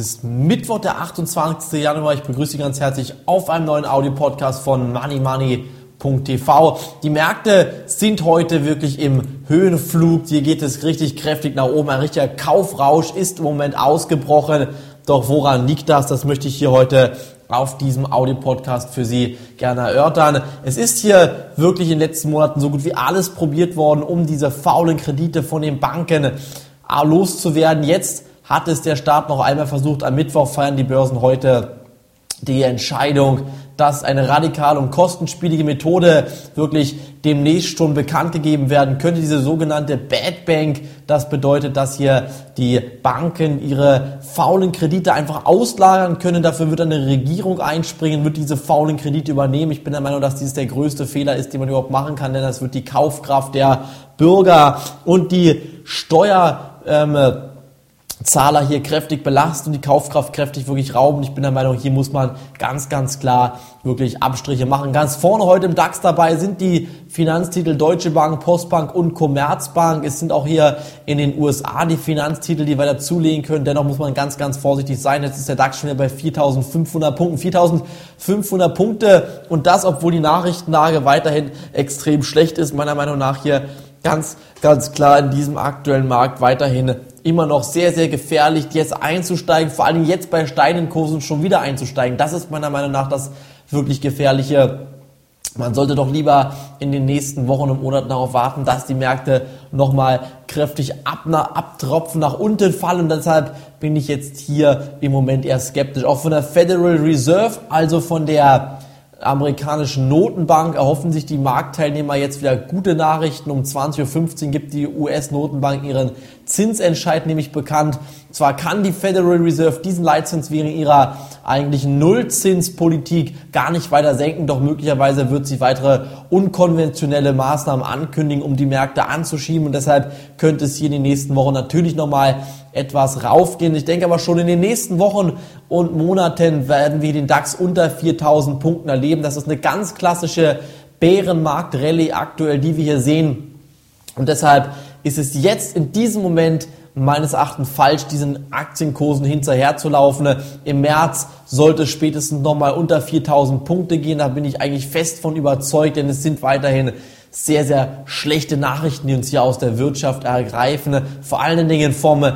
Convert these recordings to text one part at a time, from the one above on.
ist Mittwoch, der 28. Januar. Ich begrüße Sie ganz herzlich auf einem neuen Audio-Podcast von MoneyMoney.tv. Die Märkte sind heute wirklich im Höhenflug. Hier geht es richtig kräftig nach oben. Ein richtiger Kaufrausch ist im Moment ausgebrochen. Doch woran liegt das? Das möchte ich hier heute auf diesem Audio-Podcast für Sie gerne erörtern. Es ist hier wirklich in den letzten Monaten so gut wie alles probiert worden, um diese faulen Kredite von den Banken loszuwerden. Jetzt hat es der Staat noch einmal versucht. Am Mittwoch feiern die Börsen heute die Entscheidung, dass eine radikale und kostenspielige Methode wirklich demnächst schon bekannt gegeben werden könnte, diese sogenannte Bad Bank. Das bedeutet, dass hier die Banken ihre faulen Kredite einfach auslagern können. Dafür wird eine Regierung einspringen, wird diese faulen Kredite übernehmen. Ich bin der Meinung, dass dies der größte Fehler ist, den man überhaupt machen kann, denn das wird die Kaufkraft der Bürger und die Steuer ähm, Zahler hier kräftig belastet und die Kaufkraft kräftig wirklich rauben. Ich bin der Meinung, hier muss man ganz, ganz klar wirklich Abstriche machen. Ganz vorne heute im DAX dabei sind die Finanztitel Deutsche Bank, Postbank und Commerzbank. Es sind auch hier in den USA die Finanztitel, die wir dazulegen können. Dennoch muss man ganz, ganz vorsichtig sein. Jetzt ist der DAX schon wieder bei 4.500 Punkten. 4.500 Punkte und das, obwohl die Nachrichtenlage weiterhin extrem schlecht ist. Meiner Meinung nach hier ganz, ganz klar in diesem aktuellen Markt weiterhin immer noch sehr, sehr gefährlich, jetzt einzusteigen, vor allem jetzt bei steigenden Kursen schon wieder einzusteigen. Das ist meiner Meinung nach das wirklich gefährliche. Man sollte doch lieber in den nächsten Wochen und Monaten darauf warten, dass die Märkte nochmal kräftig ab, abtropfen, nach unten fallen. Und deshalb bin ich jetzt hier im Moment eher skeptisch. Auch von der Federal Reserve, also von der amerikanischen Notenbank erhoffen sich die Marktteilnehmer jetzt wieder gute Nachrichten. Um 20.15 Uhr gibt die US-Notenbank ihren Zinsentscheid nämlich bekannt. Zwar kann die Federal Reserve diesen Leitzins während ihrer eigentlichen Nullzinspolitik gar nicht weiter senken, doch möglicherweise wird sie weitere unkonventionelle Maßnahmen ankündigen, um die Märkte anzuschieben und deshalb könnte es hier in den nächsten Wochen natürlich nochmal etwas raufgehen. Ich denke aber schon in den nächsten Wochen und Monaten werden wir den DAX unter 4000 Punkten erleben. Das ist eine ganz klassische Bärenmarkt-Rallye aktuell, die wir hier sehen. Und deshalb ist es jetzt in diesem Moment meines Erachtens falsch, diesen Aktienkursen hinterherzulaufen. Im März sollte es spätestens nochmal unter 4000 Punkte gehen. Da bin ich eigentlich fest von überzeugt, denn es sind weiterhin sehr, sehr schlechte Nachrichten, die uns hier aus der Wirtschaft ergreifen. Vor allen Dingen vom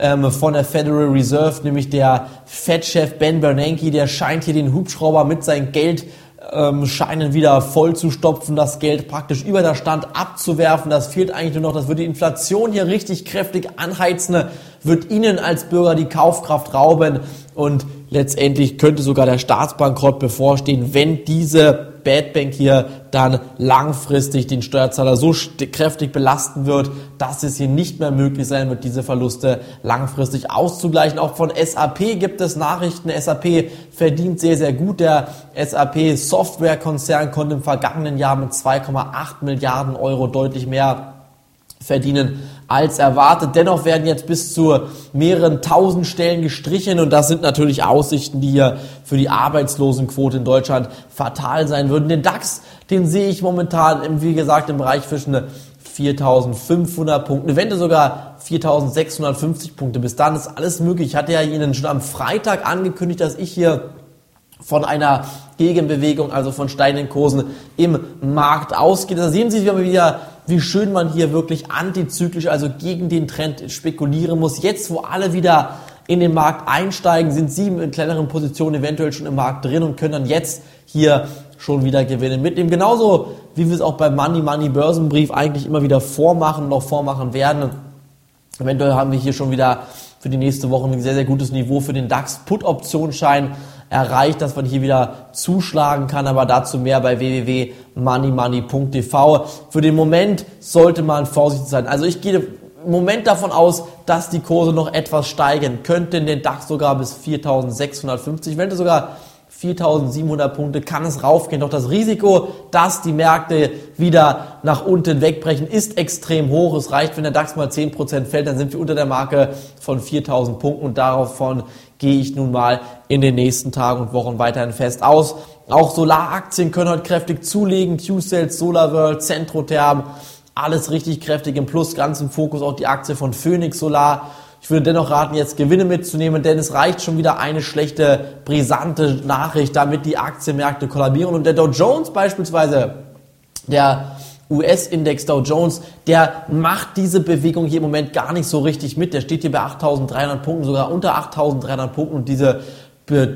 ähm, von der Federal Reserve, nämlich der Fed-Chef Ben Bernanke, der scheint hier den Hubschrauber mit seinem Geld ähm, scheinen wieder voll zu stopfen, das Geld praktisch über der Stand abzuwerfen. Das fehlt eigentlich nur noch. Das würde die Inflation hier richtig kräftig anheizen, wird Ihnen als Bürger die Kaufkraft rauben und letztendlich könnte sogar der Staatsbankrott bevorstehen, wenn diese Bad Bank hier dann langfristig den Steuerzahler so kräftig belasten wird, dass es hier nicht mehr möglich sein wird, diese Verluste langfristig auszugleichen. Auch von SAP gibt es Nachrichten. SAP verdient sehr, sehr gut. Der SAP Softwarekonzern konnte im vergangenen Jahr mit 2,8 Milliarden Euro deutlich mehr verdienen als erwartet. Dennoch werden jetzt bis zu mehreren tausend Stellen gestrichen und das sind natürlich Aussichten, die hier für die Arbeitslosenquote in Deutschland fatal sein würden. Den DAX, den sehe ich momentan, wie gesagt, im Bereich zwischen 4.500 Punkten, eventuell sogar 4.650 Punkte. Bis dann ist alles möglich. Ich hatte ja Ihnen schon am Freitag angekündigt, dass ich hier von einer Gegenbewegung, also von steigenden Kursen im Markt ausgeht. Da sehen Sie wieder, wie schön man hier wirklich antizyklisch, also gegen den Trend spekulieren muss. Jetzt, wo alle wieder in den Markt einsteigen, sind Sie in kleineren Positionen eventuell schon im Markt drin und können dann jetzt hier schon wieder Gewinne mitnehmen. Genauso wie wir es auch beim Money Money Börsenbrief eigentlich immer wieder vormachen auch vormachen werden. Eventuell haben wir hier schon wieder für die nächste Woche ein sehr, sehr gutes Niveau für den DAX Put-Optionsschein erreicht, dass man hier wieder zuschlagen kann, aber dazu mehr bei www.moneymoney.tv. Für den Moment sollte man vorsichtig sein. Also ich gehe Moment davon aus, dass die Kurse noch etwas steigen könnten, den DAX sogar bis 4650, wenn sogar 4700 Punkte kann es raufgehen. Doch das Risiko, dass die Märkte wieder nach unten wegbrechen, ist extrem hoch. Es reicht, wenn der DAX mal 10% fällt, dann sind wir unter der Marke von 4000 Punkten und davon gehe ich nun mal in den nächsten Tagen und Wochen weiterhin fest aus. Auch Solaraktien können heute kräftig zulegen. Q-Cells, SolarWorld, Centrotherm, alles richtig kräftig im Plus, ganz im Fokus auch die Aktie von Phoenix Solar Ich würde dennoch raten, jetzt Gewinne mitzunehmen, denn es reicht schon wieder eine schlechte, brisante Nachricht, damit die Aktienmärkte kollabieren. Und der Dow Jones beispielsweise, der US-Index Dow Jones, der macht diese Bewegung hier im Moment gar nicht so richtig mit. Der steht hier bei 8.300 Punkten, sogar unter 8.300 Punkten und diese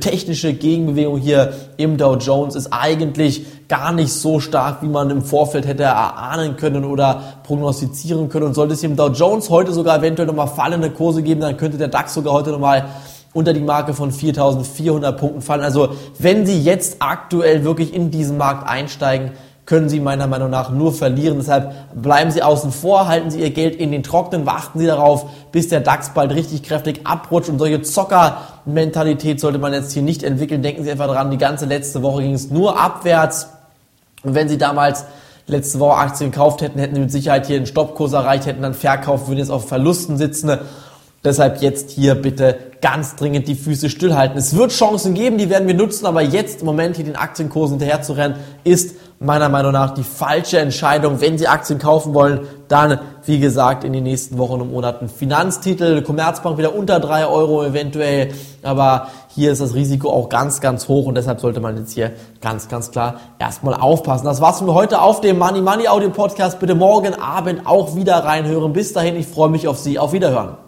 technische Gegenbewegung hier im Dow Jones ist eigentlich gar nicht so stark, wie man im Vorfeld hätte erahnen können oder prognostizieren können. Und sollte es im Dow Jones heute sogar eventuell nochmal fallende Kurse geben, dann könnte der DAX sogar heute nochmal unter die Marke von 4.400 Punkten fallen. Also wenn Sie jetzt aktuell wirklich in diesen Markt einsteigen, können Sie meiner Meinung nach nur verlieren. Deshalb bleiben Sie außen vor, halten Sie Ihr Geld in den Trocknen, warten Sie darauf, bis der DAX bald richtig kräftig abrutscht. Und solche Zocker-Mentalität sollte man jetzt hier nicht entwickeln. Denken Sie einfach dran, die ganze letzte Woche ging es nur abwärts. Und wenn Sie damals letzte Woche Aktien gekauft hätten, hätten Sie mit Sicherheit hier einen Stoppkurs erreicht, hätten dann verkauft, würden jetzt auf Verlusten sitzen. Deshalb jetzt hier bitte ganz dringend die Füße stillhalten. Es wird Chancen geben, die werden wir nutzen, aber jetzt im Moment hier den Aktienkursen hinterher zu rennen, ist meiner Meinung nach die falsche Entscheidung. Wenn Sie Aktien kaufen wollen, dann, wie gesagt, in den nächsten Wochen und Monaten Finanztitel, Commerzbank wieder unter drei Euro eventuell, aber hier ist das Risiko auch ganz, ganz hoch und deshalb sollte man jetzt hier ganz, ganz klar erstmal aufpassen. Das war's für heute auf dem Money Money Audio Podcast. Bitte morgen Abend auch wieder reinhören. Bis dahin, ich freue mich auf Sie. Auf Wiederhören.